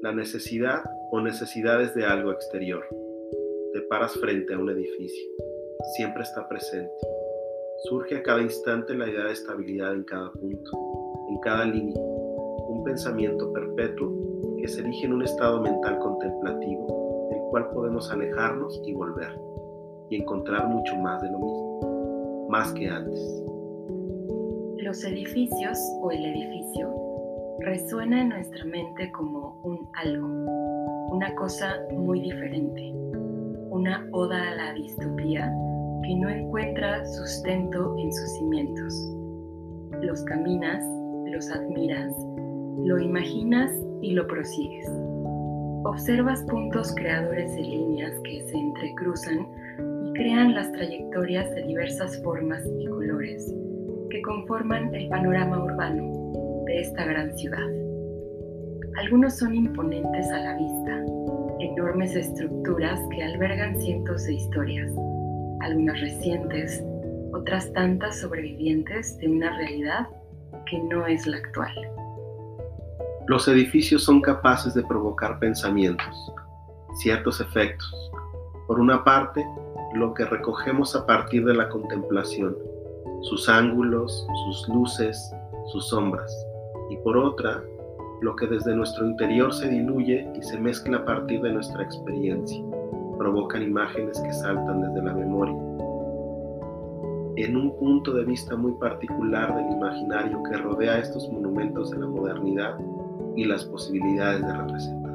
La necesidad o necesidades de algo exterior. Te paras frente a un edificio. Siempre está presente. Surge a cada instante la idea de estabilidad en cada punto, en cada línea. Un pensamiento perpetuo que se erige en un estado mental contemplativo del cual podemos alejarnos y volver y encontrar mucho más de lo mismo, más que antes. Los edificios o el edificio resuena en nuestra mente como un algo, una cosa muy diferente, una oda a la distopía que no encuentra sustento en sus cimientos. Los caminas, los admiras, lo imaginas y lo prosigues. Observas puntos creadores de líneas que se entrecruzan y crean las trayectorias de diversas formas y colores que conforman el panorama urbano de esta gran ciudad. Algunos son imponentes a la vista, enormes estructuras que albergan cientos de historias, algunas recientes, otras tantas sobrevivientes de una realidad que no es la actual. Los edificios son capaces de provocar pensamientos, ciertos efectos. Por una parte, lo que recogemos a partir de la contemplación, sus ángulos, sus luces, sus sombras, y por otra, lo que desde nuestro interior se diluye y se mezcla a partir de nuestra experiencia, provocan imágenes que saltan desde la memoria. En un punto de vista muy particular del imaginario que rodea estos monumentos de la modernidad y las posibilidades de representación.